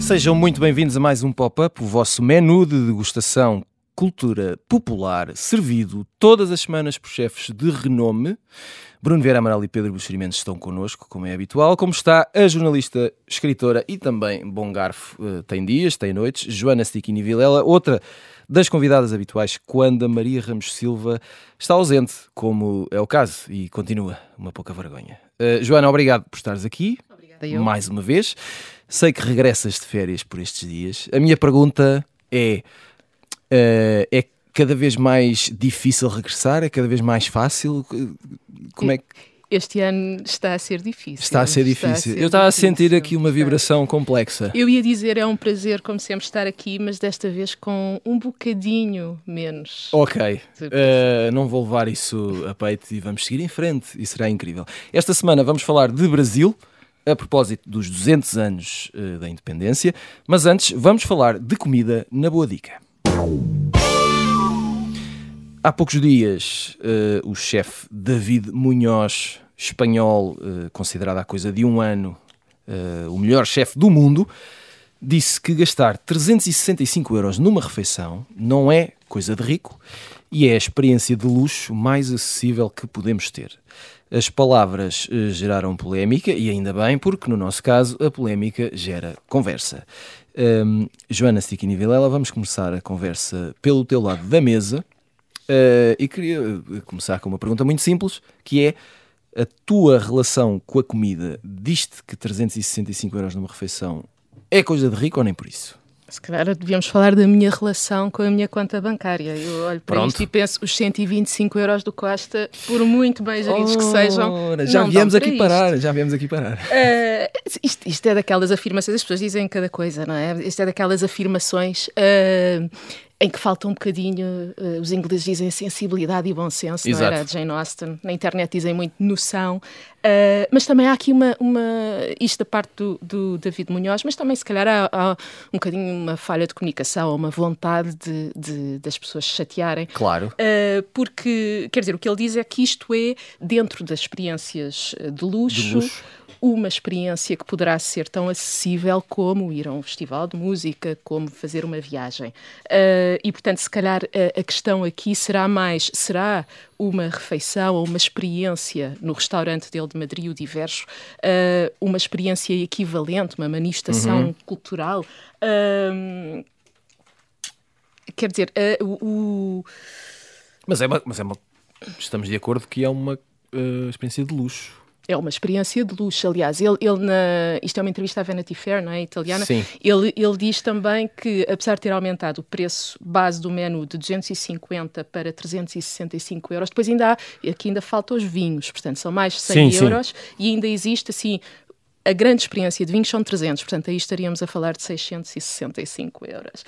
Sejam muito bem-vindos a mais um Pop-Up, o vosso menu de degustação cultura popular, servido todas as semanas por chefes de renome. Bruno Vieira Amaral e Pedro Buxerimentos estão connosco, como é habitual. Como está a jornalista, escritora e também bom garfo, uh, tem dias, tem noites, Joana Stiquini Vilela, outra das convidadas habituais quando a Maria Ramos Silva está ausente, como é o caso, e continua uma pouca vergonha. Uh, Joana, obrigado por estares aqui. Obrigada. Mais uma vez. Sei que regressas de férias por estes dias. A minha pergunta é: é cada vez mais difícil regressar? É cada vez mais fácil? Como é que. Este ano está a ser difícil. Está a ser difícil. A ser Eu estava difícil. a sentir aqui uma vibração complexa. Eu ia dizer, é um prazer, como sempre, estar aqui, mas desta vez com um bocadinho menos. Ok. Uh, não vou levar isso a peito e vamos seguir em frente. E será incrível. Esta semana vamos falar de Brasil a propósito dos 200 anos uh, da independência, mas antes vamos falar de comida na Boa Dica. Há poucos dias, uh, o chefe David Munhoz, espanhol, uh, considerado há coisa de um ano o melhor chefe do mundo, disse que gastar 365 euros numa refeição não é coisa de rico e é a experiência de luxo mais acessível que podemos ter. As palavras eh, geraram polémica e ainda bem, porque no nosso caso a polémica gera conversa. Um, Joana Stiquini Vilela, vamos começar a conversa pelo teu lado da mesa uh, e queria eh, começar com uma pergunta muito simples, que é a tua relação com a comida, diste que 365 euros numa refeição é coisa de rico ou nem por isso? Se calhar devíamos falar da minha relação com a minha conta bancária. Eu olho para Pronto. isto e penso, os 125 euros do Costa, por muito bem geridos que sejam, já viemos aqui para parar, isto. já viemos aqui parar. Uh, isto, isto é daquelas afirmações, as pessoas dizem cada coisa, não é? Isto é daquelas afirmações uh, em que falta um bocadinho, uh, os ingleses dizem sensibilidade e bom senso, Exato. não era? Jane Austen. Na internet dizem muito noção. Uh, mas também há aqui uma, uma isto da parte do, do David Munhoz, mas também se calhar há, há um bocadinho uma falha de comunicação, uma vontade de, de, das pessoas chatearem. Claro. Uh, porque, quer dizer, o que ele diz é que isto é, dentro das experiências de luxo, De luxo. Uma experiência que poderá ser tão acessível como ir a um festival de música, como fazer uma viagem. Uh, e, portanto, se calhar a, a questão aqui será mais: será uma refeição ou uma experiência no restaurante dele de Madrid, o Diverso, uh, uma experiência equivalente, uma manifestação cultural? Uh, quer dizer, o-. Mas é uma, mas é uma. Estamos de acordo que é uma experiência de luxo. É uma experiência de luxo, aliás. Ele, ele na, isto é uma entrevista à Vanity Fair, não é? Italiana. Sim. Ele, ele diz também que, apesar de ter aumentado o preço base do menu de 250 para 365 euros, depois ainda há, aqui ainda faltam os vinhos, portanto, são mais de 100 Sim, sim. euros e ainda existe, assim, a grande experiência de vinhos são 300, portanto, aí estaríamos a falar de 665 euros.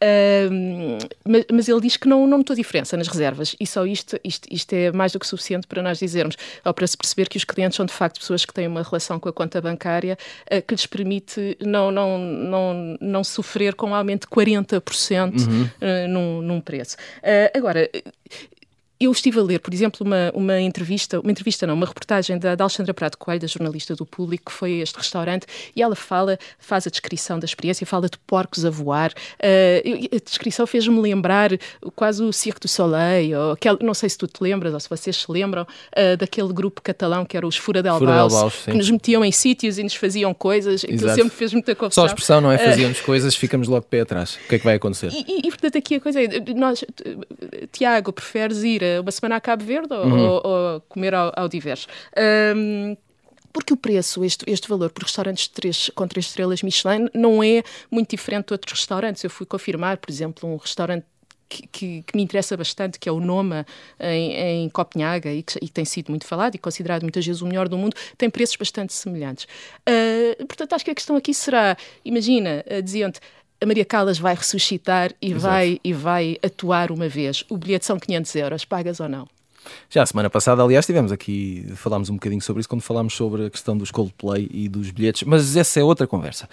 Ahm, mas, mas ele diz que não, não notou diferença nas reservas e só isto, isto, isto é mais do que suficiente para nós dizermos, ou para se perceber que os clientes são de facto pessoas que têm uma relação com a conta bancária ah, que lhes permite não, não, não, não sofrer com um aumento de 40% ah, num, num preço. Ah, agora, eu estive a ler, por exemplo, uma, uma entrevista, uma entrevista não, uma reportagem da, da Alexandra Prado Coelho, da jornalista do Público, que foi a este restaurante, e ela fala, faz a descrição da experiência, fala de porcos a voar. Uh, a descrição fez-me lembrar quase o Cirque du Soleil, ou aquele, não sei se tu te lembras, ou se vocês se lembram, uh, daquele grupo catalão que era os Furadelbaus, Furadelbaus, sim. que nos metiam em sítios e nos faziam coisas, aquilo Exato. sempre fez muita Só confusão. a expressão, não é? Fazíamos coisas, ficamos logo pé atrás. O que é que vai acontecer? E, e, e, portanto, aqui a coisa é: nós, Tiago, preferes ir a uma semana a Cabo Verde ou, ou- ou comer ao, ao diverso? Ahm, porque o preço, este, este valor por restaurantes de três, com três estrelas Michelin, não é muito diferente de outros restaurantes. Eu fui confirmar, por exemplo, um restaurante que, que- que me interessa bastante, que é o Noma, em, em Copenhaga, e que, e tem sido muito falado e considerado muitas vezes o melhor do mundo, tem preços bastante semelhantes. Ah, portanto, acho que a questão aqui será: imagina, ah, diziam-te. A Maria Callas vai ressuscitar e vai, e vai atuar uma vez. O bilhete são 500 euros. Pagas ou não? Já a semana passada, aliás, tivemos aqui, falámos um bocadinho sobre isso quando falámos sobre a questão dos Coldplay e dos bilhetes, mas essa é outra conversa.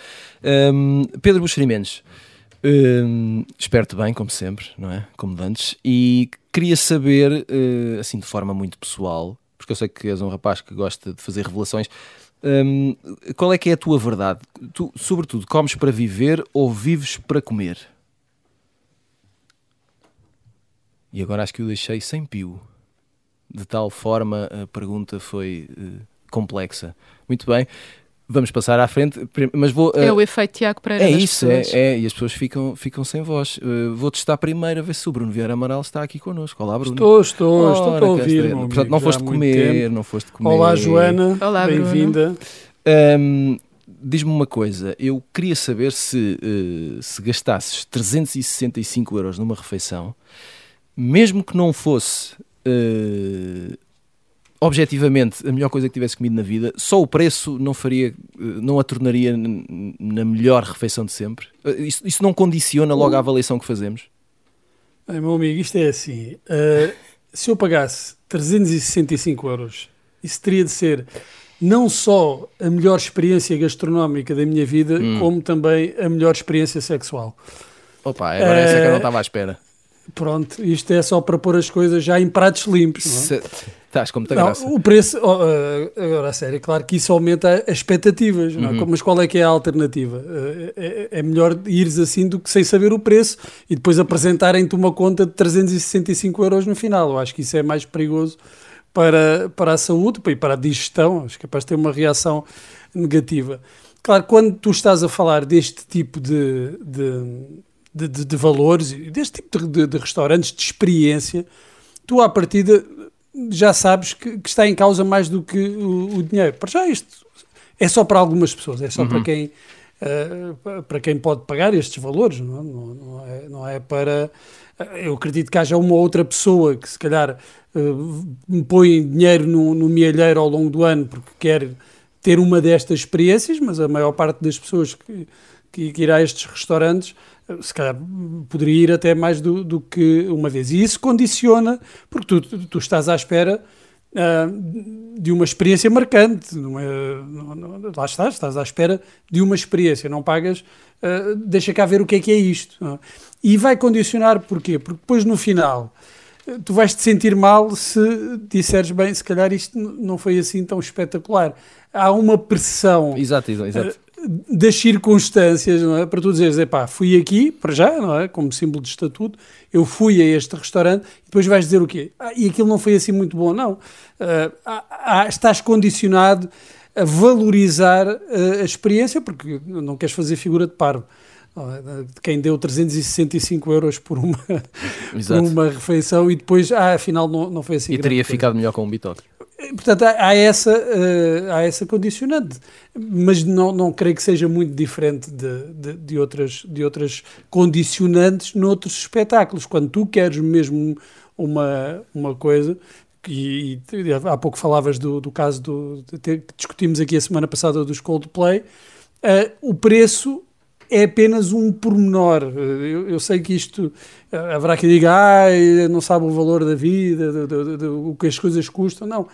Um, Pedro Buxeri Mendes, um, espero-te bem, como sempre, não é? Como antes, e queria saber, uh, assim de forma muito pessoal, porque eu sei que és um rapaz que gosta de fazer revelações, um, qual é que é a tua verdade? Tu, sobretudo, comes para viver ou vives para comer? E agora acho que o deixei sem pio. De tal forma a pergunta foi uh, complexa. Muito bem, vamos passar à frente, mas vou... Uh, é o efeito Tiago Pereira É isso, é, é, e as pessoas ficam, ficam sem voz. Uh, vou testar primeiro a ver se o Bruno Vieira Amaral está aqui connosco. Olá, Bruno. Estou, estou, Ora, estou a ouvir. Portanto, não foste comer, não foste comer. Olá, Joana. Olá, Bem-vinda. Um, Diz-me uma coisa, eu queria saber se, uh, se gastasses 365 euros numa refeição, mesmo que não fosse uh, objetivamente a melhor coisa que tivesse comido na vida, só o preço não faria, uh, não a tornaria na melhor refeição de sempre? Isso, isso, não condiciona logo a avaliação que fazemos? meu amigo, isto é assim. se eu pagasse 365 euros, isso teria de ser não só a melhor experiência gastronómica da minha vida, hum. como também a melhor experiência sexual. Opa, agora é... essa que eu não estava à espera. Pronto, isto é só para pôr as coisas já em pratos limpos. Não é? Estás com muita não, graça. O preço, oh, agora a sério, claro que isso aumenta as expectativas, é? uhum. mas qual é que é a alternativa? É, é, melhor ires assim do que sem saber o preço e depois apresentarem-te uma conta de 365 euros no final. Eu acho que isso é mais perigoso para, para a saúde e para a digestão. Acho que é capaz de ter uma reação negativa. Claro, quando tu estás a falar deste tipo de, de de, de, de valores, deste tipo de, de, restaurantes, de experiência, tu à partida já sabes que, que está em causa mais do que o, o, dinheiro. Para já isto é só para algumas pessoas, é só uhum. para quem uh, para quem pode pagar estes valores, não, é? não, não, é, não é para eu acredito que haja uma outra pessoa que se calhar uh, põe dinheiro no, no mielheiro ao longo do ano porque quer ter uma destas experiências, mas a maior parte das pessoas que, que, que irá a estes restaurantes se calhar poderia ir até mais do, do que uma vez. E isso condiciona, porque tu, tu estás à espera uh, de uma experiência marcante. Não é, não, não, lá estás, estás à espera de uma experiência, não pagas, uh, deixa cá ver o que é que é isto. É? E vai condicionar porquê? Porque depois no final tu vais te sentir mal se disseres bem, se calhar isto não foi assim tão espetacular. Há uma pressão. Exato, exato. Das circunstâncias, não é? Para tu dizeres, epá, fui aqui, para já, não é? Como símbolo de estatuto, eu fui a este restaurante, e depois vais dizer o quê? Ah, e aquilo não foi assim muito bom, não. Uh, ah, estás condicionado a valorizar uh, a experiência, porque não queres fazer figura de parvo. É? De quem deu 365 euros por uma, por uma refeição e depois, ah, afinal não, não foi assim. E teria ficado melhor com um bitoque. Portanto, há essa, uh, há essa condicionante, mas não, não creio que seja muito diferente de, de, de, outras, de outras condicionantes noutros espetáculos. Quando tu queres mesmo uma, uma coisa, e, e há pouco falavas do, do caso do, que discutimos aqui a semana passada dos Coldplay, uh, o preço é apenas um pormenor. Eu, eu sei que isto eh, haverá quem diga, ah, não sabe o valor da vida, o que as coisas custam. Não. Uh,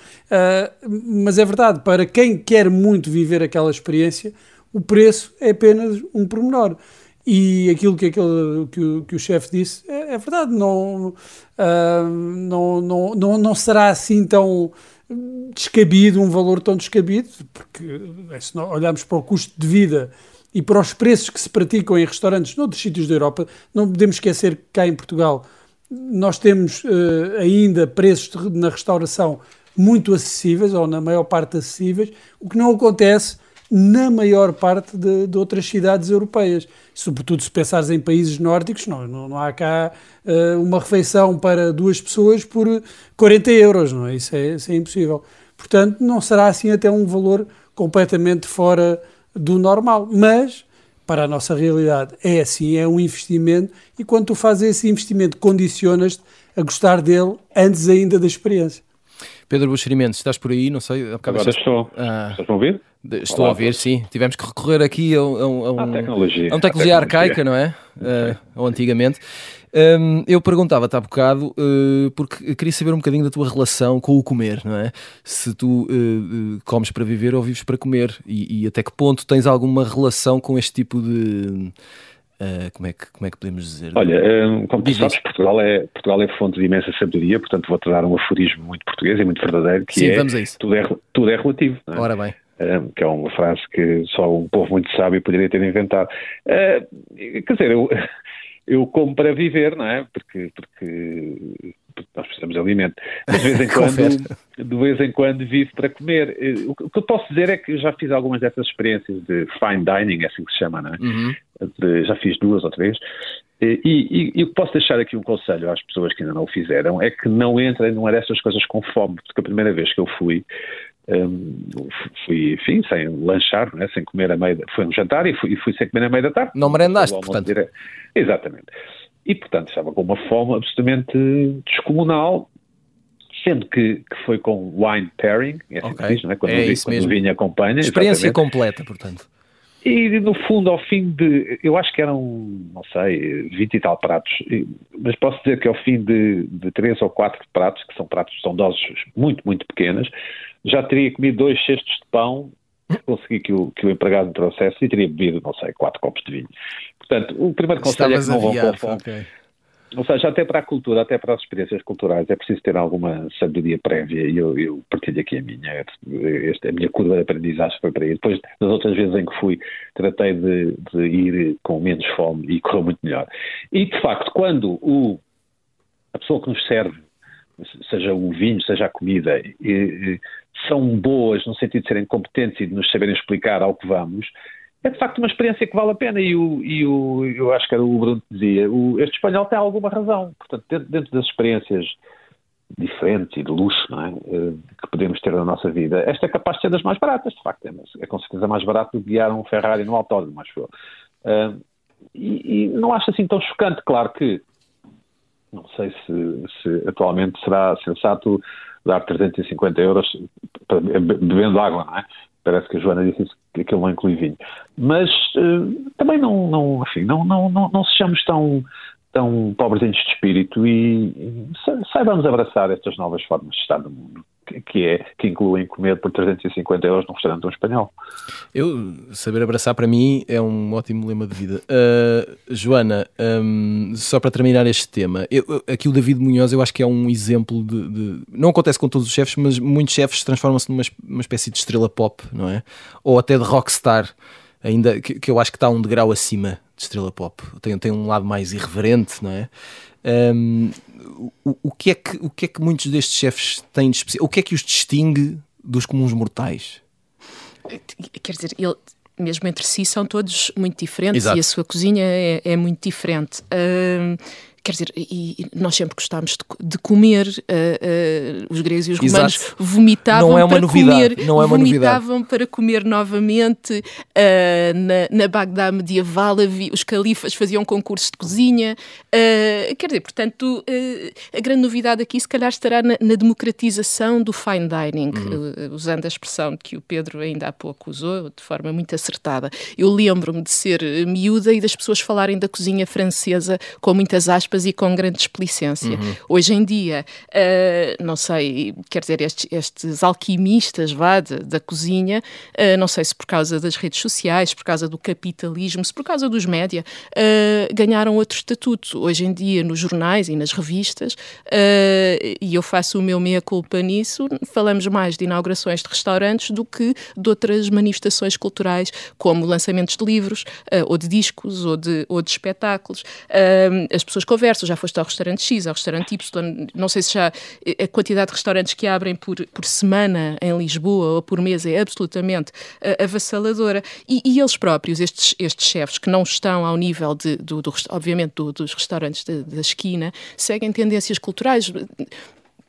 mas é verdade, para quem quer muito viver aquela experiência, o preço é apenas um pormenor. E aquilo que, aquele, que, o, que o chefe disse é, é verdade, não, uh, não, não, não, não será assim tão descabido, um valor tão descabido, porque se olharmos para o custo de vida e para os preços que se praticam em restaurantes noutros sítios da Europa, não podemos esquecer que cá em Portugal nós temos uh, ainda preços de, na restauração muito acessíveis, ou na maior parte acessíveis, o que não acontece na maior parte de, de outras cidades europeias. Sobretudo se pensares em países nórdicos, não, não, não há cá uh, uma refeição para duas pessoas por 40 euros, não é? Isso, é? isso é impossível. Portanto, não será assim até um valor completamente fora do normal. Mas, para a nossa realidade, é assim, é um investimento e quando tu fazes esse investimento, condicionas-te a gostar dele antes ainda da experiência. Pedro Buxerimentos, estás por aí? Não sei. Agora estou. Ah, Estás a ouvir? Estou Olá, a ouvir, sim. Tivemos que recorrer aqui a, a, a, um, a tecnologia. a uma tecnologia arcaica, não é? Uh, ou antigamente. Um, eu perguntava-te há bocado, uh, porque queria saber um bocadinho da tua relação com o comer, não é? Se tu uh, comes para viver ou vives para comer e, e, até que ponto tens alguma relação com este tipo de. Uh, como, é que, como é que podemos dizer? Olha, como tu sabes, Portugal é, Portugal é fonte de imensa sabedoria, portanto vou-te dar um aforismo muito português e muito verdadeiro, que Sim, é, vamos a isso. Tudo, é tudo é relativo. É? Ora bem. Um, que é uma frase que só um povo muito sábio poderia ter inventado. Uh, quer dizer, eu, eu como para viver, não é? Porque, porque, porque nós precisamos de alimento. Mas de vez em quando, de vez em quando vivo para comer. Eh, o que eu posso dizer é que já fiz algumas dessas experiências de fine dining, é assim que se chama, não é? Uhum. De, já fiz duas ou três. E, e, e, posso deixar aqui um conselho às pessoas que ainda não o fizeram, é que não entrem numa dessas coisas com fome, porque a primeira vez que eu fui, um, fui, enfim, sem lanchar, né, sem comer a meio, foi um jantar e fui, e fui sem comer a meio da tarde. Não merendaste, portanto. Dire... Exatamente. E, portanto, estava com uma fome absolutamente descomunal, sendo que, que foi com wine pairing, é assim okay. que diz, não é? Quando, é o, quando o vinho acompanha. Experiência exatamente. completa, portanto. E no fundo, ao fim de, eu acho que eram, não sei, 20 e tal pratos, mas posso dizer que ao fim de, de três ou quatro pratos, que são pratos, são doses muito, muito pequenas, já teria comido dois cestos de pão, consegui que o, que o empregado me trouxesse e teria bebido, não sei, quatro copos de vinho. Portanto, o primeiro conselho é que não vão com fome. Okay. Ou seja, até para a cultura, até para as experiências culturais, é preciso ter alguma sabedoria prévia e eu, eu partilho aqui a minha. Esta, a minha curva de aprendizagem foi para aí. Depois, das outras vezes em que fui, tratei de, de ir com menos fome e correu muito melhor. E, de facto, quando o, a pessoa que nos serve, seja o vinho, seja a comida, são boas no sentido de serem competentes e de nos saberem explicar ao que vamos, é de facto uma experiência que vale a pena e, o, e o, eu acho que era o Bruno que dizia, o, este espanhol tem alguma razão. Portanto, dentro, dentro, das experiências diferentes e de luxo é? Eh, que podemos ter na nossa vida, esta é capaz de ser das mais baratas, de facto. É, é com certeza mais barato do que guiar um Ferrari no autódromo, acho eu. Uh, e, e, não acho assim tão chocante, claro que não sei se, se atualmente será sensato dar 350 euros bebendo água, não é? Parece que a Joana disse que aquilo não inclui vinho. Mas uh, também não, não, enfim, não, não, não, não sejamos tão, tão pobrezinhos de espírito e, e saibamos abraçar estas novas formas de estar no mundo que, é, que incluem comer por 350 euros num restaurante um espanhol. Eu, saber abraçar para mim é um ótimo lema de vida. Uh, Joana, um, só para terminar este tema, eu, aqui o David Munhoz eu acho que é um exemplo de, de não acontece com todos os chefes, mas muitos chefes transformam-se numa uma espécie de estrela pop, não é? Ou até de rockstar, ainda que, que eu acho que está um degrau acima de estrela pop. Tem, tem um lado mais irreverente, não é? Um, o, o, que é que, o que é que muitos destes chefes têm de especial? O que é que os distingue dos comuns mortais? Quer dizer, ele, mesmo entre si são todos muito diferentes Exato. e a sua cozinha é, é muito diferente. Uh, quer dizer, e, nós sempre gostámos de, de comer, uh, uh, os gregos e os romanos Exato. vomitavam não é uma para novidade. comer, não é uma vomitavam novidade. para comer novamente, uh, na, na Bagdá medieval havia, os califas faziam concursos de cozinha, quer dizer, portanto, a grande novidade aqui se calhar estará na, na democratização do fine dining, uhum. usando a expressão que o Pedro ainda há pouco usou, de forma muito acertada. Eu lembro-me de ser miúda e das pessoas falarem da cozinha francesa com muitas aspas aspas, e com grande explicência. Uhum. Hoje em dia, uh, não sei, quer dizer, estes, estes alquimistas vá, de, da cozinha, uh, não sei se por causa das redes sociais, por causa do capitalismo, se por causa dos média, uh, ganharam outro estatuto. Hoje em dia, nos jornais e nas revistas, e eu faço o meu meia-culpa nisso, falamos mais de inaugurações de restaurantes do que de outras manifestações culturais, como lançamentos de livros, ou de discos, ou de, ou de espetáculos. as pessoas conversam já foste ao restaurante X, ao restaurante Y, não sei se já a quantidade de restaurantes que abrem por, por semana em Lisboa ou por mês é absolutamente uh, avassaladora. E, e, eles próprios, estes, estes chefes que não estão ao nível, de, do, do obviamente, do, dos restaurantes da esquina, seguem tendências culturais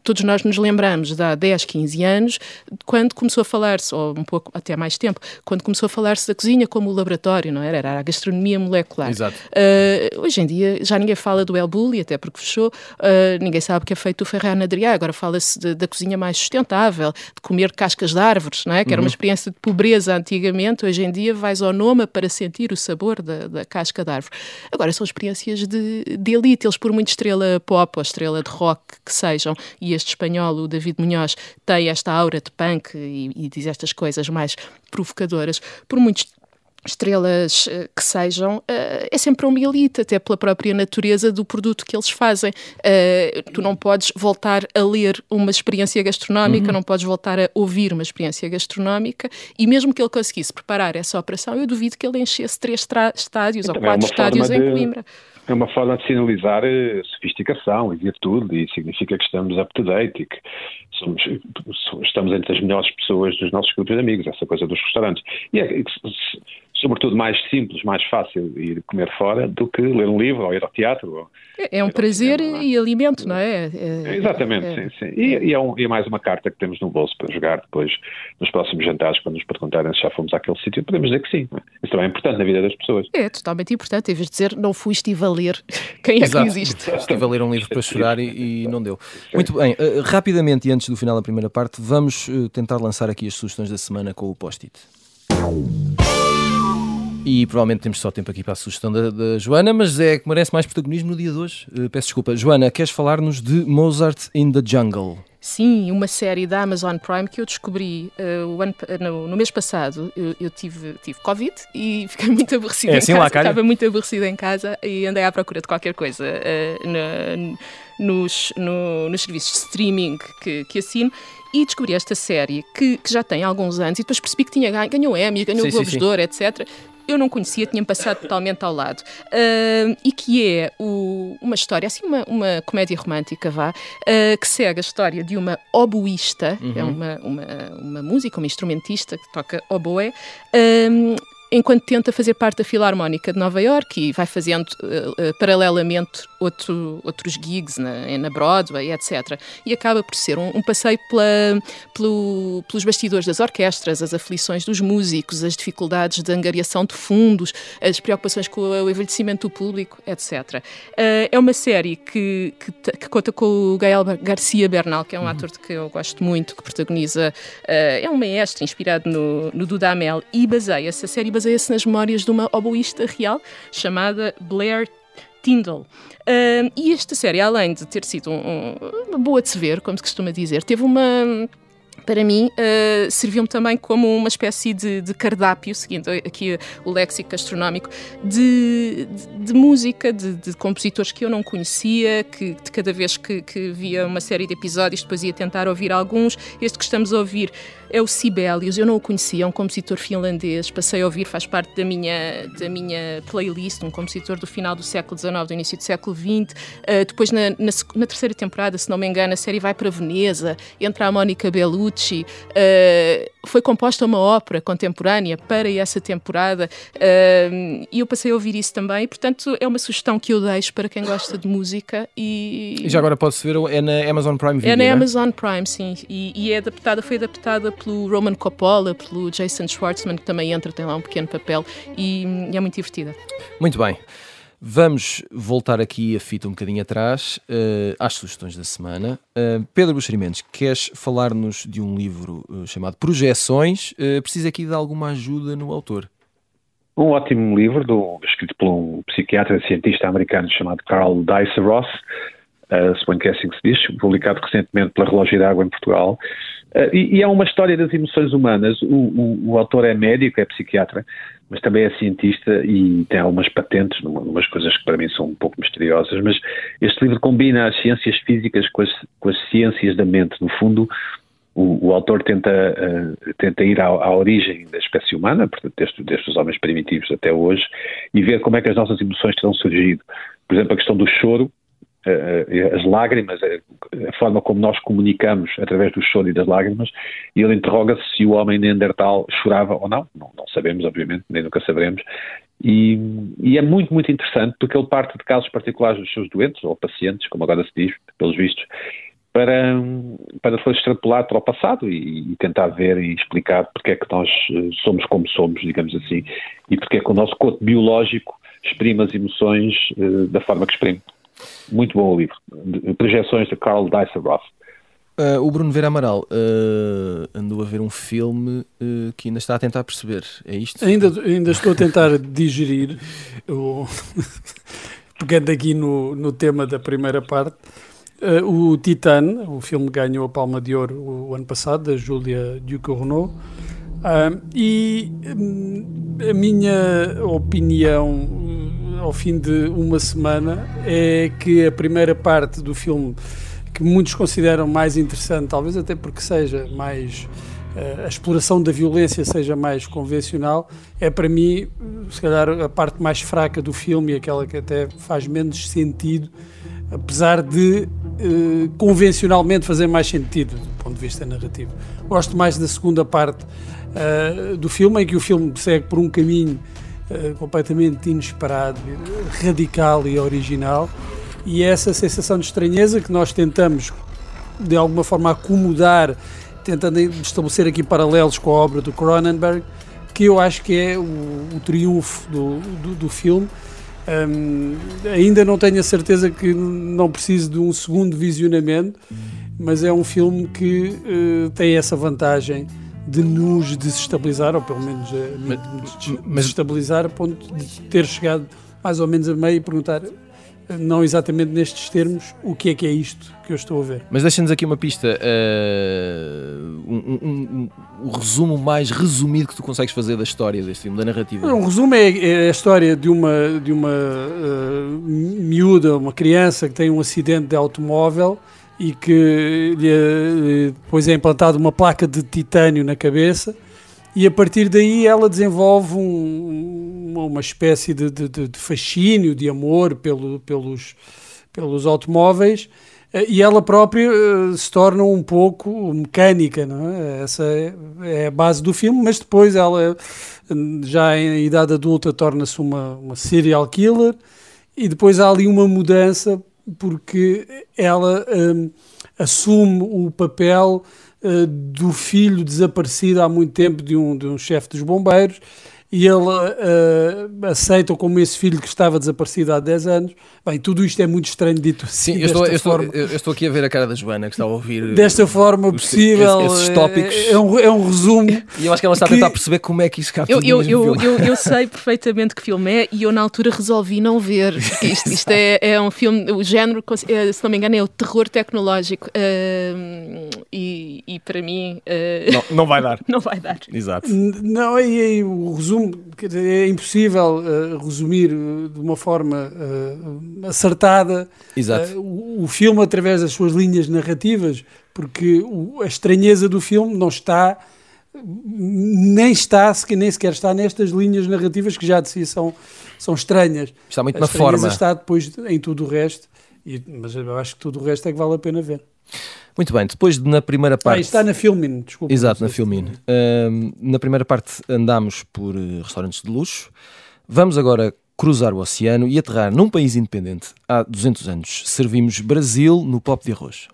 todos nós nos lembramos de há 10, 15 anos, quando começou a falar-se, ou um pouco até mais tempo, quando começou a falar-se da cozinha como o laboratório, não era? Era a gastronomia molecular. Exato. Uh, hoje em dia já ninguém fala do El Bulli, até porque fechou, uh, ninguém sabe o que é feito o Ferran Adrià, agora fala-se da cozinha mais sustentável, de comer cascas de árvores, não é? que era uma uhum. experiência de pobreza antigamente, hoje em dia vais ao Noma para sentir o sabor da, da casca de árvore. Agora são experiências de, de elite, eles por muito estrela pop ou estrela de rock que sejam, e este espanhol, o David Munhoz, tem esta aura de punk e, e diz estas coisas mais provocadoras, por muito estrelas uh, que sejam, uh, é sempre uma elite, até pela própria natureza do produto que eles fazem. Uh, tu não podes voltar a ler uma experiência gastronómica, uhum. não podes voltar a ouvir uma experiência gastronómica, e mesmo que ele conseguisse preparar essa operação, eu duvido que ele enchesse três estádios ou é quatro é estádios em Coimbra. É uma forma de sinalizar sofisticação e virtude, e significa que estamos up-to-date e que somos, estamos entre as melhores pessoas dos nossos grupos de amigos, essa coisa dos restaurantes. E é, sobretudo mais simples, mais fácil ir comer fora do que ler um livro ou ir ao teatro. Ou é, é um prazer cinema, é? e alimento, não é? é Exatamente, é. sim, sim. E, e, é um, é mais uma carta que temos no bolso para jogar depois nos próximos jantares, quando nos perguntarem se já fomos àquele sítio, podemos dizer que sim. Isso também é importante na vida das pessoas. É totalmente importante, em vez de dizer não fui, estive a ler quem é que existe. Estive a ler um livro para chorar e, e não deu. Muito bem, uh, rapidamente e antes do final da primeira parte, vamos uh, tentar lançar aqui as sugestões da semana com o post-it. E provavelmente temos só tempo aqui para a sugestão da, da Joana, mas é que merece mais protagonismo no dia de hoje. Uh, peço desculpa. Joana, queres falar-nos de Mozart in the Jungle? Sim, uma série da Amazon Prime que eu descobri uh, ano, no, no, mês passado. Eu, eu, tive, tive Covid e fiquei muito aborrecida é em assim casa. Lá, Estava muito aborrecida em casa e andei à procura de qualquer coisa uh, nos, no, nos serviços de streaming que, que assino e descobri esta série que, que, já tem alguns anos e depois percebi que tinha ganho, ganhou Emmy, ganhou sim, Globos de Ouro, etc eu não conhecia, tinha passado totalmente ao lado. Uh, e que é o, uma história, assim, uma, uma comédia romântica, vá, uh, que segue a história de uma oboísta, uhum. é uma, uma, uma música, uma instrumentista que toca oboé, enquanto tenta fazer parte da Filarmónica de Nova York e vai fazendo uh, paralelamente outro, outros gigs na, na Broadway, etc. E acaba por ser um, um passeio pela, pelo, pelos bastidores das orquestras, as aflições dos músicos, as dificuldades de angariação de fundos, as preocupações com o envelhecimento do público, etc. Uh, é uma série que, que, que, conta com o Gael Garcia Bernal, que é um uhum. ator de que eu gosto muito, que protagoniza, é um maestro inspirado no, no Dudamel e baseia-se, a série baseia-se nas memórias de uma oboísta real chamada Blair Tyndall. Uh, e esta série, além de ter sido um, um, boa de se ver, como se costuma dizer, teve uma para mim, uh, serviu-me também como uma espécie de, de, cardápio, seguindo aqui o léxico gastronómico, de, de, de música, de, compositores que eu não conhecia, que de cada vez que, que via uma série de episódios, depois ia tentar ouvir alguns. Este que estamos a ouvir é o Sibelius, eu não o conhecia, é um compositor finlandês, passei a ouvir, faz parte da minha, da minha playlist, um compositor do final do século XIX, do início do século XX. Uh, depois, na, na, na, terceira temporada, se não me engano, a série vai para Veneza, entra a Mónica Bellucci. Uh, foi composta uma ópera contemporânea para essa temporada uh, e eu passei a ouvir isso também. Portanto, é uma sugestão que eu deixo para quem gosta de música. E, e já agora pode-se ver, é na Amazon Prime Video, É na é? Amazon Prime, sim. E, e é adaptada, foi adaptada pelo Roman Coppola, pelo Jason Schwartzman, que também entra, tem lá um pequeno papel e, e é muito divertida. Muito bem. Vamos voltar aqui a fita um bocadinho atrás, uh, às sugestões da semana. Uh, Pedro Buxerimentos, queres falar-nos de um livro uh, chamado Projeções? precisa aqui de alguma ajuda no autor? Um ótimo livro, do, escrito por um psiquiatra e cientista americano chamado Carl Dice Ross, uh, suponho que é assim que se diz, publicado recentemente pela Relógio d'Água em Portugal. Uh, e, e, é uma história das emoções humanas. O, o, o, autor é médico, é psiquiatra, mas também é cientista e tem algumas patentes, umas coisas que para mim são um pouco misteriosas. Mas este livro combina as ciências físicas com as, com as ciências da mente. No fundo, o, o autor tenta, uh, tenta ir à, à, origem da espécie humana, portanto, desde, os homens primitivos até hoje, e ver como é que as nossas emoções terão surgido. Por exemplo, a questão do choro as lágrimas, a forma como nós comunicamos através do choro e das lágrimas, e ele interroga-se se o homem neandertal chorava ou não. não. Não, sabemos, obviamente, nem nunca saberemos. E, e, é muito, muito interessante porque ele parte de casos particulares dos seus doentes ou pacientes, como agora se diz, pelos vistos, para, para depois extrapolar para o passado e, e, tentar ver e explicar porque é que nós eh, somos como somos, digamos assim, e porque é que o nosso corpo biológico exprime as emoções uh, da forma que exprime. Muito bom o livro. Projeções de Carl Dijsselbloem. Uh, o Bruno Vera Amaral uh, andou a ver um filme uh, que ainda está a tentar perceber. É isto? Ainda, ainda estou a tentar digerir, o... pegando aqui no, no tema da primeira parte. o Titan, o filme ganhou a Palma de Ouro o, o ano passado, da Júlia Ducournau. e um, a minha opinião ao fim de uma semana é que a primeira parte do filme que muitos consideram mais interessante, talvez até porque seja mais uh, a exploração da violência seja mais convencional, é para mim, se calhar, a parte mais fraca do filme e aquela que até faz menos sentido, apesar de uh, convencionalmente fazer mais sentido do ponto de vista narrativo. Gosto mais da segunda parte uh, do filme, em que o filme segue por um caminho completamente inesperado, radical e original e essa sensação de estranheza que nós tentamos de alguma forma acomodar, tentando estabelecer aqui paralelos com a obra do Cronenberg, que eu acho que é o, o triunfo do, do, do filme. Um, ainda não tenho a certeza que não preciso de um segundo visionamento, mas é um filme que uh, tem essa vantagem de nos desestabilizar, ou pelo menos mas, desestabilizar, a ponto de ter chegado mais ou menos a meio e perguntar não exatamente nestes termos, o que é que é isto que eu estou a ver. Mas deixa-nos aqui uma pista, uh, um, um, um, um, resumo mais resumido que tu consegues fazer da história deste filme, da narrativa. Um resumo é, é a história de uma, de uma uh, miúda, uma criança que tem um acidente de automóvel e que lhe, depois é implantada uma placa de titânio na cabeça e a partir daí ela desenvolve um, uma espécie de, de, de, fascínio, de amor pelo, pelos, pelos automóveis eh, e ela própria eh, se torna um pouco mecânica, não é? Essa é, é a base do filme, mas depois ela, já em idade adulta, torna-se uma, uma serial killer e depois há ali uma mudança porque ela um, assume o papel uh, do filho desaparecido há muito tempo de um, de um chefe dos bombeiros e ele uh, aceita como esse filho que estava desaparecido há 10 anos. Bem, tudo isto é muito estranho dito assim. Sim, eu estou, eu, estou, eu estou, aqui a ver a cara da Joana que está a ouvir. Desta forma os, possível. Esses, tópicos. É, é, um, é um resumo. E eu acho que ela está que... a tentar perceber como é que isso cabe eu, eu, eu, eu, eu, sei perfeitamente que filme é e eu na altura resolvi não ver. Isto, isto é, é um filme, o género, eh, se não me engano, é o terror tecnológico. Uh, e, e para mim. Uh, não, não vai dar. não vai dar. Exato. Não, e, e o resumo resumo, é impossível uh, resumir uh, de uma forma uh, acertada o, o, filme através das suas linhas narrativas, porque o, a estranheza do filme não está, nem está, nem sequer está nestas linhas narrativas que já de si são, são estranhas. Está muito a na forma. está depois em tudo o resto, e, mas eu acho que tudo o resto é que vale a pena ver. Muito bem, depois de, na primeira ah, parte. Ah, está na Filmin, desculpa. Exato, na Filmin. Uh, na primeira parte andámos por uh, restaurantes de luxo. Vamos agora cruzar o oceano e aterrar num país independente há 200 anos. Servimos Brasil no pop de arroz.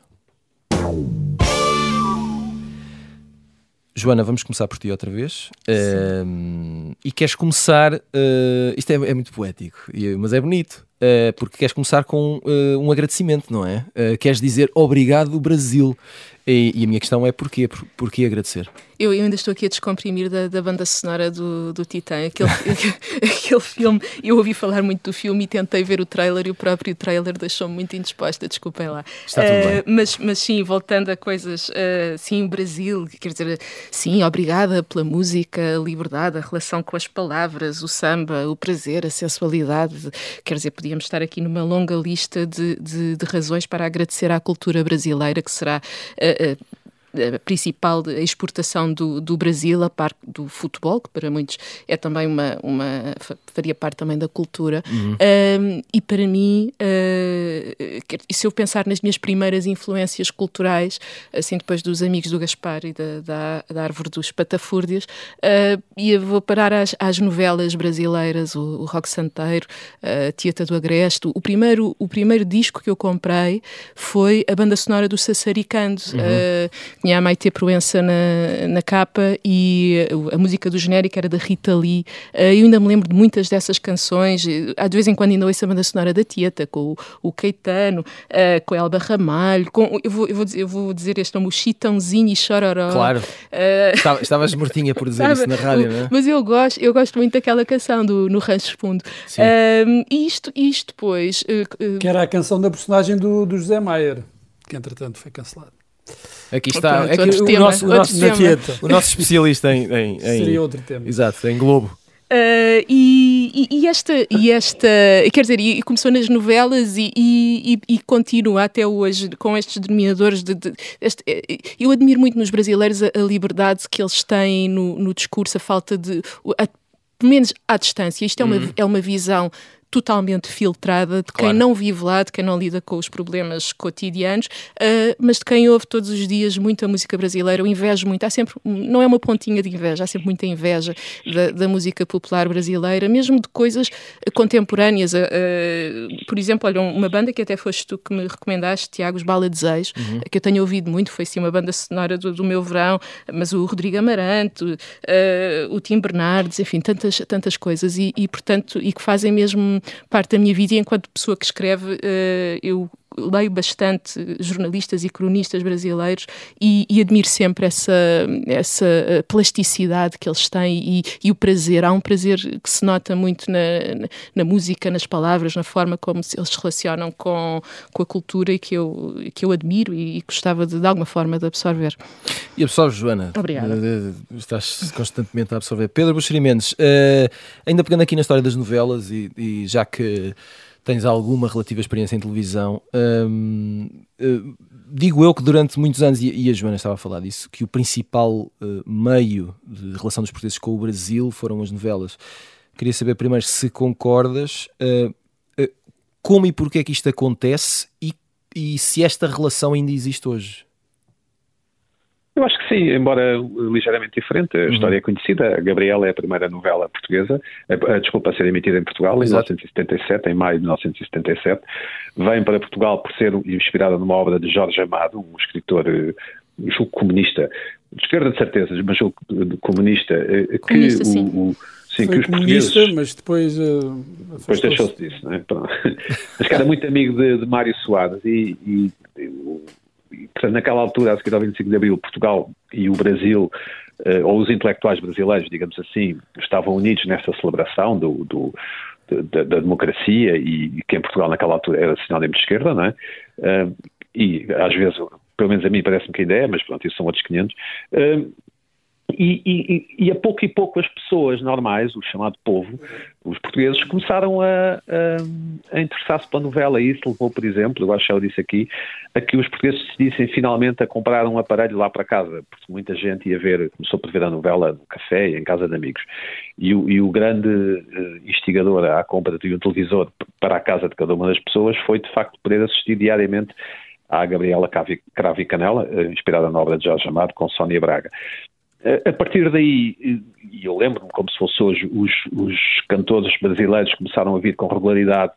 Joana, vamos começar por ti outra vez. Uh, e queres começar. Uh, isto é, é, muito poético, mas é bonito. Uh, porque queres começar com uh, um agradecimento, não é? queres dizer obrigado, Brasil. E, e, a minha questão é porquê? Por, porquê agradecer? Eu, eu, ainda estou aqui a descomprimir da, da banda sonora do, do Titã, aquele, aquele filme. Eu ouvi falar muito do filme e tentei ver o trailer e o próprio trailer deixou-me muito indisposta, desculpem lá. Está tudo uh, bem. Mas, mas sim, voltando a coisas, uh, sim, Brasil, quer dizer, sim, obrigada pela música, a liberdade, a relação com as palavras, o samba, o prazer, a sensualidade. Quer dizer, podíamos estar aqui numa longa lista de, de, de razões para agradecer à cultura brasileira, que será. Uh, a principal exportação do, do Brasil, a parte do futebol, que para muitos é também uma, uma faria parte também da cultura. Uhum. Um, e para mim, uh, se eu pensar nas minhas primeiras influências culturais, assim depois dos amigos do Gaspar e da, da, da Árvore dos Patafúrdias, uh, e vou parar às, às novelas brasileiras, o, o Rock Santeiro, a Tieta do Agreste. O primeiro, o primeiro disco que eu comprei foi a banda sonora do Sassaricando. Uhum. Uh, tinha a Maite Proença na, na capa e a música do genérico era da Rita Lee. Uh, eu ainda me lembro de muitas dessas canções. Há de vez em quando ainda ouço a banda sonora da Tieta, com o, o Caetano, uh, com a Elba Ramalho, com, eu, vou, eu, vou dizer, eu vou dizer este nome, o Chitãozinho e Chororó. Claro. Uh, Estavas mortinha por dizer isso na rádio, não é? Mas eu gosto, eu gosto muito daquela canção do No Rancho Fundo. e isto, isto depois... Uh, que era a canção da personagem do, do José Maier, que entretanto foi cancelado. Aqui está. é o, tema, nosso, o, nosso, o nosso especialista em, em, em, Seria outro tema. Exato, em Globo. Uh, e, e, esta, e esta, quer dizer, e começou nas novelas e, e, e continua até hoje com estes denominadores. De, de este, eu admiro muito nos brasileiros a, a liberdade que eles têm no, no discurso, a falta de. A, pelo menos à distância. Isto é uma, uhum. é uma visão totalmente filtrada de quem claro. não vive lá, de quem não lida com os problemas cotidianos, uh, mas de quem ouve todos os dias muita música brasileira. Eu invejo muito, há sempre, não é uma pontinha de inveja, há sempre muita inveja da, da música popular brasileira, mesmo de coisas contemporâneas. Uh, uh, por exemplo, olha, uma banda que até foste tu que me recomendaste, Tiago, os Bala Desejos, uhum. que eu tenho ouvido muito, foi sim uma banda sonora do, do meu verão, mas o Rodrigo Amaranto, o Tim Bernardes, enfim, tantas, tantas coisas, e, e portanto, e que fazem mesmo parte da minha vida e enquanto pessoa que escreve, uh, eu leio bastante jornalistas e cronistas brasileiros e, e, admiro sempre essa, essa eh, plasticidade que eles têm e, e, o prazer. Há um prazer que se nota muito na, na, música, nas palavras, na forma como eles se relacionam com, com a cultura e que eu, que eu admiro e, e gostava de, de alguma forma de absorver. E absorve, Joana. Obrigada. Eh, estás constantemente a absorver. Pedro Buxeri Mendes, uh, ainda pegando aqui na história das novelas e, e já que tens alguma relativa experiência em televisão. Uh, digo eu que durante muitos anos, e a Joana estava a falar disso, que o principal uh, meio de relação dos portugueses com o Brasil foram as novelas. Queria saber primeiro se concordas, uh, como e porquê é que isto acontece e, e se esta relação ainda existe hoje. Eu acho que sim, embora ligeiramente diferente. A uhum. história é conhecida. A Gabriela é a primeira novela portuguesa, a, a, desculpa, a ser emitida em Portugal, Exato. em 1977, em maio de 1977. Vem para Portugal por ser inspirada numa obra de Jorge Amado, um escritor eh, julgo comunista, de esquerda de certezas, mas julgo comunista, eh, que comunista, sim. O, o, sim, Foi que os comunista, mas depois. Uh, depois deixou-se disso, não é? mas que era muito amigo de, de Mário Soares e, e, e portanto, naquela altura, a seguir ao 25 de Abril, Portugal e o Brasil, uh, ou os intelectuais brasileiros, digamos assim, estavam unidos nessa celebração do, do da, da, democracia e, que em Portugal naquela altura era sinónimo de esquerda, não é? Uh, e às vezes, pelo menos a mim parece-me que ainda é, mas pronto, isso são outros 500. E, e, e, a pouco e pouco as pessoas normais, o chamado povo, os portugueses, começaram a, a, a interessar-se pela novela. E isso levou, por exemplo, eu acho que já disse aqui, a que os portugueses decidissem finalmente a comprar um aparelho lá para casa, porque muita gente ia ver, começou por ver a novela no café e em casa de amigos. E o, e o grande uh, instigador à compra de um televisor para a casa de cada uma das pessoas foi, de facto, poder assistir diariamente à Gabriela Cravo Canela, uh, inspirada na obra de Jorge Amado, com Sónia Braga. A partir daí, e eu lembro-me como se fosse hoje, os, os, cantores brasileiros começaram a vir com regularidade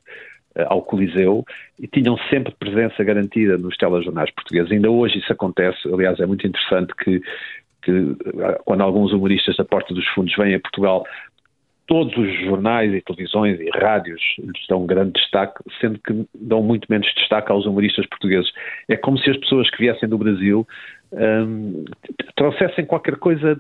eh, ao Coliseu e tinham sempre presença garantida nos telejornais portugueses. Ainda hoje isso acontece, aliás, é muito interessante que, que eh, quando alguns humoristas da Porta dos Fundos vêm a Portugal, todos os jornais e televisões e rádios lhes dão grande destaque, sendo que dão muito menos destaque aos humoristas portugueses. É como se as pessoas que viessem do Brasil um, trouxessem qualquer coisa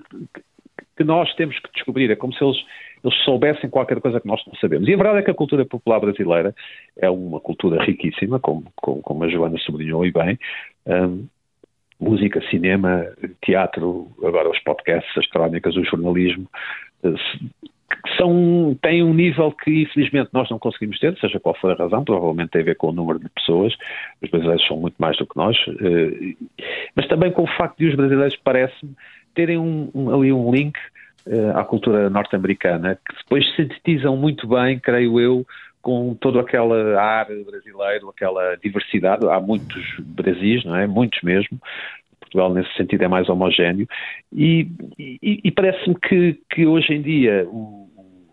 que nós temos que descobrir. É como se eles, eles soubessem qualquer coisa que nós não sabemos. E a verdade é que a cultura popular brasileira é uma cultura riquíssima, como, como, como a Joana sublinhou e bem. Um, música, cinema, teatro, agora os podcasts, as crónicas, o jornalismo. Que são, têm um nível que infelizmente nós não conseguimos ter, seja qual for a razão, provavelmente tem a ver com o número de pessoas, os brasileiros são muito mais do que nós, eh, mas também com o facto de os brasileiros, parece-me, terem um, um, ali um link eh, à cultura norte-americana, que depois sintetizam muito bem, creio eu, com todo aquele ar brasileiro, aquela diversidade, há muitos Brasis, não é? Muitos mesmo, Portugal nesse sentido é mais homogéneo e, e, e parece-me que, que, hoje em dia o,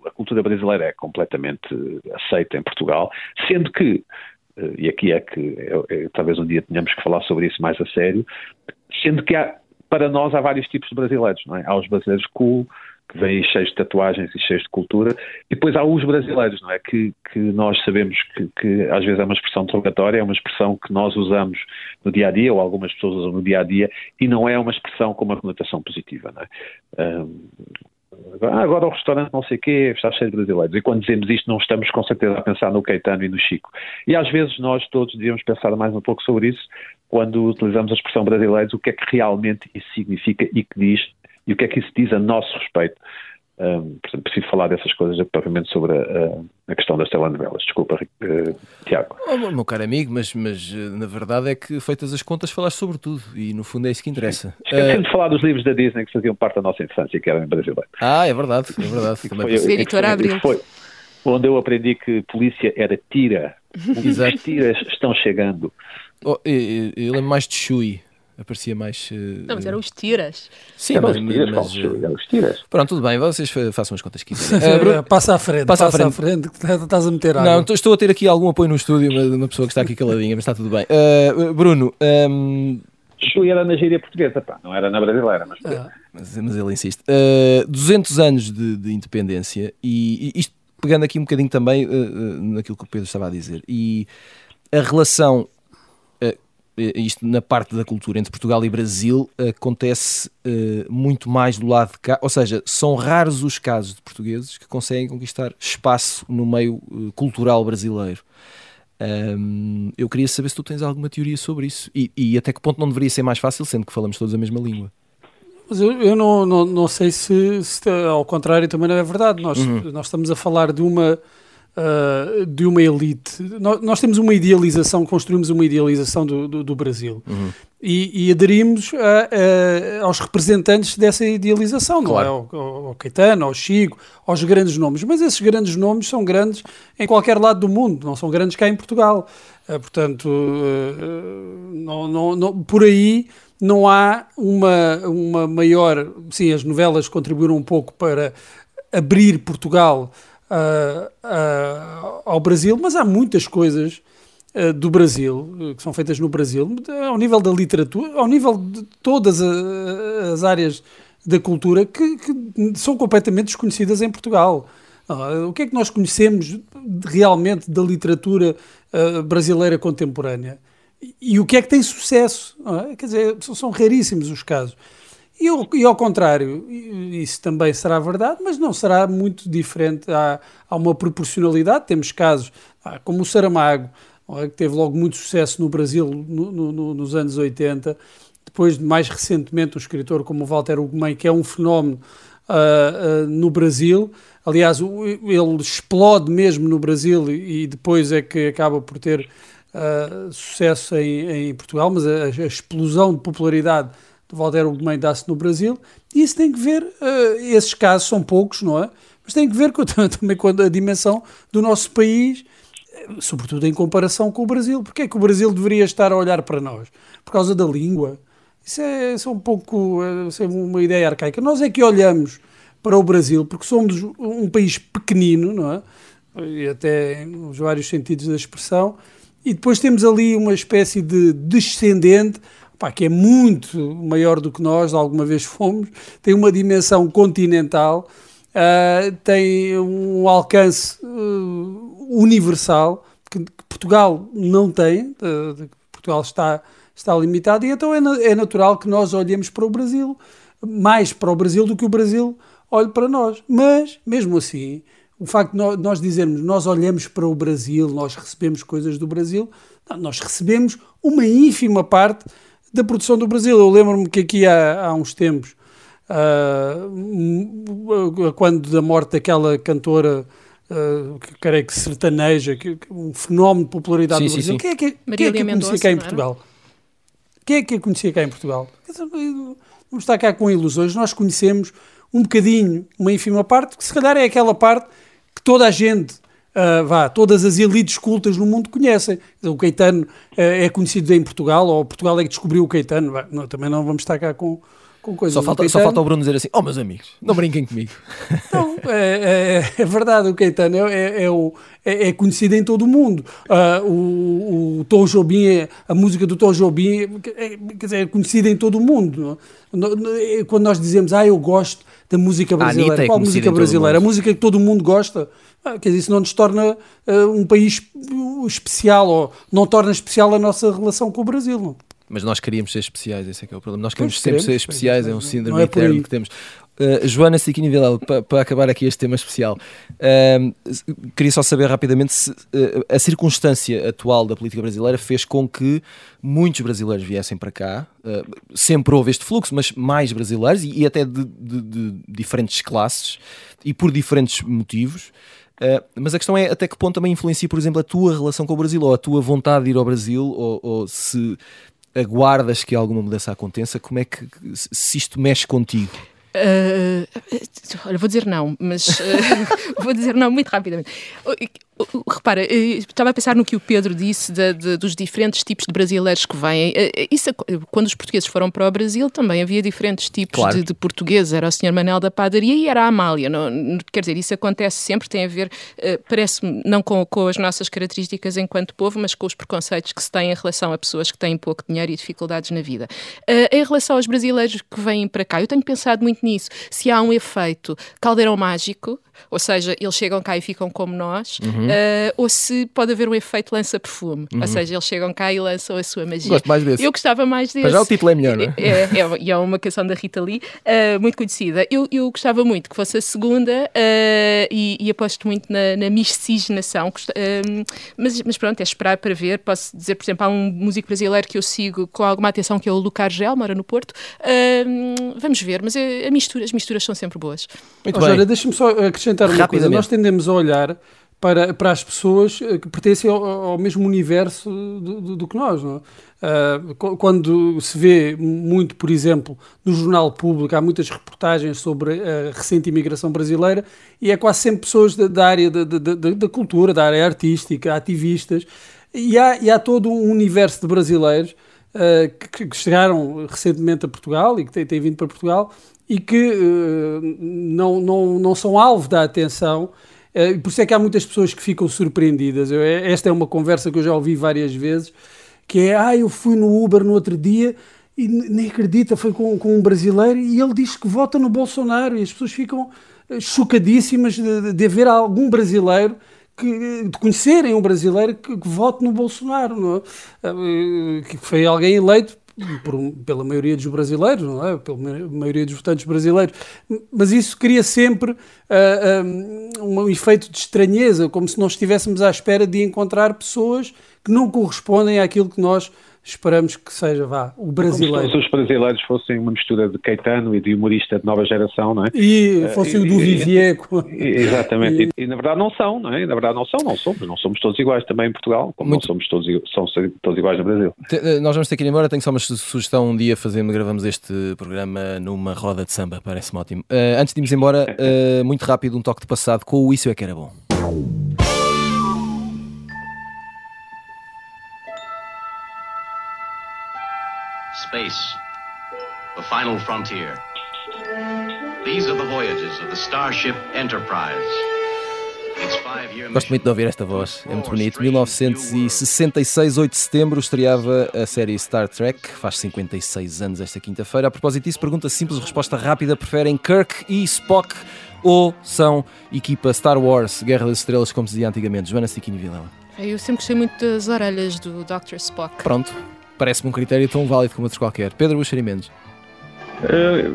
a cultura brasileira é completamente aceita em Portugal, sendo que, eh, e aqui é que talvez um dia tenhamos que falar sobre isso mais a sério, sendo que há, para nós há vários tipos de brasileiros, não é? Há os brasileiros cool, que vêm cheios de tatuagens e cheios de cultura, e depois há os brasileiros, não é? Que, que nós sabemos que, que, às vezes é uma expressão derrogatória, é uma expressão que nós usamos no dia a dia, ou algumas pessoas usam no dia a dia, e não é uma expressão com uma conotação positiva, não é? Um, ah, agora o restaurante não sei o quê está cheio de brasileiros. E quando dizemos isto, não estamos com certeza a pensar no Caetano e no Chico. E às vezes nós todos devíamos pensar mais um pouco sobre isso quando utilizamos a expressão brasileiros, o que é que realmente isso significa e que diz e o que é que isso diz a nosso respeito. Um, portanto, preciso falar dessas coisas propriamente sobre a, a, questão das telenovelas. Desculpa, uh, Tiago. Oh, meu caro amigo, mas, mas eh, na verdade é que, feitas as contas, falaste sobre tudo e no fundo é isso que interessa. Esqueci uh, de falar dos livros da Disney que faziam parte da nossa infância, que eram em brasileiro. Ah, é verdade, é verdade. Também foi, editora Abril. Foi onde eu aprendi que polícia era tira. Os tiras estão chegando. Oh, eu, eu lembro mais de Chui aparecia mais. Uh, não, mas eram os tiras. Sim, eram mas, os tiras, mas, eram os tiras. Pronto, tudo bem, vocês façam as contas que quiserem. Uh, Bruno, passa à frente, passa, passa à frente, frente que estás a meter água. Não, estou a ter aqui algum apoio no estúdio, uma, uma pessoa que está aqui caladinha, mas está tudo bem. Uh, Bruno. Um... Chui era na gíria portuguesa, pá, não era na brasileira, mas. Ah. Mas, mas, ele insiste. Uh, 200 anos de, de independência, e, e, isto pegando aqui um bocadinho também uh, naquilo que o Pedro estava a dizer, e a relação eh, isto na parte da cultura entre Portugal e Brasil acontece uh, muito mais do lado de cá, ou seja, são raros os casos de portugueses que conseguem conquistar espaço no meio uh, cultural brasileiro. Um, eu queria saber se tu tens alguma teoria sobre isso e, e, até que ponto não deveria ser mais fácil, sendo que falamos todos a mesma língua. Mas eu, eu não, não, não sei se, se, ao contrário também não é verdade. Nós, uhum. nós estamos a falar de uma uh, de uma elite. Nós, nós, temos uma idealização, construímos uma idealização do, do, do Brasil uhum. e, e, aderimos a, a, aos representantes dessa idealização, claro. não é? Ao, ao, Caetano, ao Chico, aos grandes nomes. Mas esses grandes nomes são grandes em qualquer lado do mundo, não são grandes cá em Portugal. Uh, portanto, uh, não, não, não, por aí não há uma, uma maior. Sim, as novelas contribuíram um pouco para abrir Portugal uh, ao Brasil, mas há muitas coisas uh, do Brasil que são feitas no Brasil, ao nível da literatura, ao nível de todas as áreas da cultura que, que, são completamente desconhecidas em Portugal. o que é que nós conhecemos realmente da literatura brasileira contemporânea? E, o que é que tem sucesso? É? Quer dizer, são raríssimos os casos. E, e, ao contrário, isso também será verdade, mas não será muito diferente. Há, há uma proporcionalidade. Temos casos como o Saramago, que teve logo muito sucesso no Brasil no, no, nos anos 80. Depois, mais recentemente, um escritor como o Walter Ugumem, que é um fenómeno uh, uh, no Brasil. Aliás, ele explode mesmo no Brasil e depois é que acaba por ter uh, sucesso em, em, Portugal, mas a, a explosão de popularidade de Valder Ugumem dá-se no Brasil, e isso tem que ver, uh, esses casos são poucos, não é? Mas tem que ver com, também com a dimensão do nosso país, eh, sobretudo em comparação com o Brasil. Porque é que o Brasil deveria estar a olhar para nós? Por causa da língua? Isso é, isso é um pouco é uma ideia arcaica. Nós é que olhamos para o Brasil porque somos um país pequenino, não é? E até nos vários sentidos da expressão, e depois temos ali uma espécie de descendente pá, que é muito maior do que nós alguma vez fomos, tem uma dimensão continental, uh, tem um alcance uh, universal que, que, Portugal não tem, uh, Portugal está, está limitado, e então é, é natural que nós olhemos para o Brasil, mais para o Brasil do que o Brasil olhe para nós. Mas, mesmo assim, o facto de nós dizermos nós olhamos para o Brasil, nós recebemos coisas do Brasil, não, nós recebemos uma ínfima parte da produção do Brasil. Eu lembro-me que aqui há, há uns tempos uh, quando da morte daquela cantora uh, que creio que sertaneja, que, que, um fenómeno de popularidade Sim, no sim, Brasil. sim. Quem é que, quem é que a conhecia cá em não? Portugal? Quem é que a conhecia cá em Portugal? Vamos estar cá com ilusões. Nós conhecemos um bocadinho, uma ínfima parte, que se calhar é aquela parte que toda a gente, ah, vá, todas as elites cultas no mundo conhecem. O Caetano ah, é conhecido em Portugal, ou Portugal é que descobriu o Caetano. Vá, não, também não vamos estar cá com, com coisas. Só falta, só falta o Bruno dizer assim: Oh, meus amigos, não brinquem comigo. Não, é, é- é verdade, o Caetano é, é- é o- é- é conhecido em todo o mundo. Ah, o, o Tom Jobim, é- a música do Tom Jobim é, quer dizer, é conhecida em todo o mundo. Quando nós dizemos, ah, eu gosto da música brasileira, qual música brasileira? A música que todo mundo gosta. Ah, quer dizer, isso não nos torna ah, um país especial, ou não torna especial a nossa relação com o Brasil. Não? Mas nós queríamos ser especiais, esse é que é o problema. Nós queremos Pois, sempre ser especiais, é um síndrome é eterno que temos. Uh, Joana Siquini pa- para acabar aqui este tema especial, uh, queria só saber rapidamente se uh, a circunstância atual da política brasileira fez com que muitos brasileiros viessem para cá. Uh, sempre houve este fluxo, mas mais brasileiros e, e até de, de- de diferentes classes e por diferentes motivos. Uh, mas a questão é até que ponto também influencia, por exemplo, a tua relação com o Brasil ou a tua vontade de ir ao Brasil ou, ou se aguardas que alguma mudança aconteça, como é que se- isto mexe contigo? Ah, olha, vou dizer não, mas ah, vou dizer não muito rapidamente. Repara, eh, estava a pensar no que o Pedro disse da- de- dos diferentes tipos de brasileiros que vêm. Eh, eh, Isso, quando os portugueses foram para o Brasil, também havia diferentes tipos Claro. de, de portugueses. Era o Sr. Manel da Padaria e era a Amália. Não, quer dizer, isso acontece sempre, tem a ver, parece-me, não com, com as nossas características enquanto povo, mas com os preconceitos que se têm em relação a pessoas que têm pouco dinheiro e dificuldades na vida. Em relação aos brasileiros que vêm para cá, eu tenho pensado muito nisso. Se há um efeito caldeirão mágico, ou seja, eles chegam cá e ficam como nós, Uhum. eh, ou se pode haver um efeito lança-perfume, ou seja, eles chegam cá e lançam a sua magia. Gosto mais desse. Eu gostava mais desse. Para já o título é melhor, não é? É, é, e é uma canção da Rita Lee, eh, muito conhecida. Eu, eu gostava muito que fosse a segunda eh, e, e aposto muito na, na miscigenação. Gost- eh, mas, mas pronto, é esperar para ver. Posso dizer, por exemplo, há um músico brasileiro que eu sigo com alguma atenção, que é o Lucar Gel, mora no Porto. Eh, vamos ver, mas eh, a mistura, as misturas são sempre boas. Muito Ó, bem. Deixa-me só acrescentar uma coisa. Nós tendemos a olhar para, para as pessoas eh, que pertencem ao, ao mesmo universo do, do- do que nós. É? Qu- quando se vê muito, por exemplo, no Jornal Público, há muitas reportagens sobre a recente imigração brasileira e é quase sempre pessoas da, da área da, da- da- cultura, da área artística, ativistas. E há, e há todo um universo de brasileiros eh, que, que chegaram recentemente a Portugal e que têm, têm vindo para Portugal e que eh, não, não, não são alvo da atenção. eh, e por isso é que há muitas pessoas que ficam surpreendidas. Eu- é- esta é uma conversa que eu já ouvi várias vezes, que é, ah, eu fui no Uber no outro dia e nem acredita, foi com, com um brasileiro e ele diz que vota no Bolsonaro e as pessoas ficam eh, chocadíssimas de, de- haver algum brasileiro que, de conhecerem um brasileiro que, que vote no Bolsonaro, não é? Eh, que foi alguém eleito por um- pela maioria dos brasileiros, não é? Pela ma- maioria dos votantes brasileiros. Mas isso cria sempre ah, ah, um efeito de estranheza, como se nós estivéssemos à espera de encontrar pessoas que não correspondem àquilo que nós esperamos que seja, vá, o Como brasileiro. se os brasileiros fossem uma mistura de Caetano e de humorista de nova geração, não é? E fosse o do Vivier. E- Exatamente, e, e na verdade não são, não é? Na verdade não são, não somos, não somos todos iguais também em Portugal, como Muito- não somos todos, são todos iguais no Brasil. Eh, Nós vamos ter que ir embora. Tenho só uma su- sugestão. Um dia fazemos, gravamos este programa numa roda de samba. Parece-me ótimo. Eh, antes de irmos embora, eh, muito rápido, um toque de passado com o Isso é que era bom. Space, the final frontier. These are the voyages of the Starship Enterprise. Gosto muito de ouvir esta voz, é muito bonito. 1966, 8 de setembro, estreava a série Star Trek, faz 56 anos esta quinta-feira. A propósito disso, pergunta simples, resposta rápida: preferem Kirk e Spock ou são equipa Star Wars, Guerra das Estrelas, como se dizia antigamente? Joana Stiquini Vilela. Eu sempre gostei muito das orelhas do Dr. Spock. Pronto, parece-me um critério tão válido como outros qualquer. Pedro Buxeri Mendes. Eh,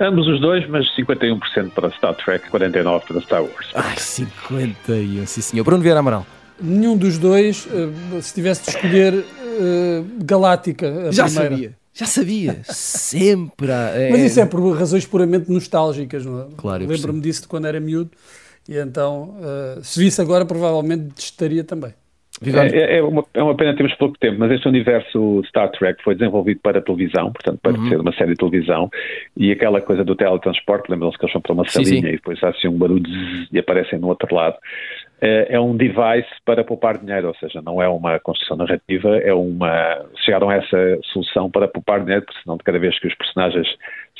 ambos os dois, mas 51% para Star Trek, 49% para Star Wars. Ai, 51, sim senhor. Bruno Vieira Amaral. Nenhum dos dois, eh, se tivesse de escolher eh, Galáctica, a Já primeira. sabia. Já sabia, sempre. Há, é... Mas isso é por razões puramente nostálgicas, não é? Claro, Lembro-me disso de quando era miúdo e então, se visse agora, provavelmente estaria também. É, é uma, é uma pena termos pouco tempo, mas este universo Star Trek foi desenvolvido para televisão, portanto, para Uhum. ser uma série de televisão, e aquela coisa do teletransporte, lembram-se que eles vão para uma Sim, salinha sim. e depois há assim um barulho zzz, e aparecem no outro lado. É, é um device para poupar dinheiro, ou seja, não é uma construção narrativa, é uma. Chegaram a essa solução para poupar dinheiro, porque senão de cada vez que os personagens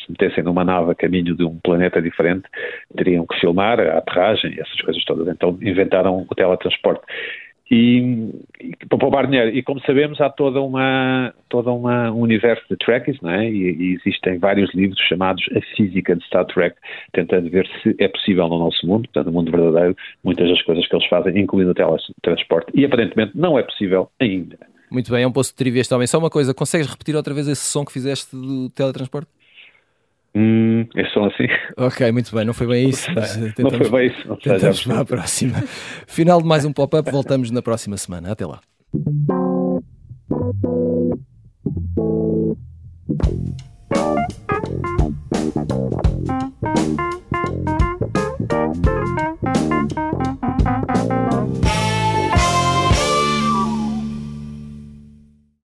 se metessem numa nave a caminho de um planeta diferente, teriam que filmar a aterragem e essas coisas todas. Então inventaram o teletransporte. E, e para poupar dinheiro. E como sabemos, há toda uma, toda uma, um universo de Trekkies, não é? E, e existem vários livros chamados A Física de Star Trek, tentando ver se é possível no nosso mundo, portanto, no mundo verdadeiro, muitas das coisas que eles fazem, incluindo o teletransporte. E aparentemente não é possível ainda. Muito bem, é um posto de trivia homem. Só uma coisa, consegues repetir outra vez esse som que fizeste do teletransporte? Hum, é só assim. Ok, muito bem, não foi bem isso. Eh, tentamos, não foi bem isso. Tentamos para a próxima. Final de mais um pop-up, voltamos na próxima semana. Até lá.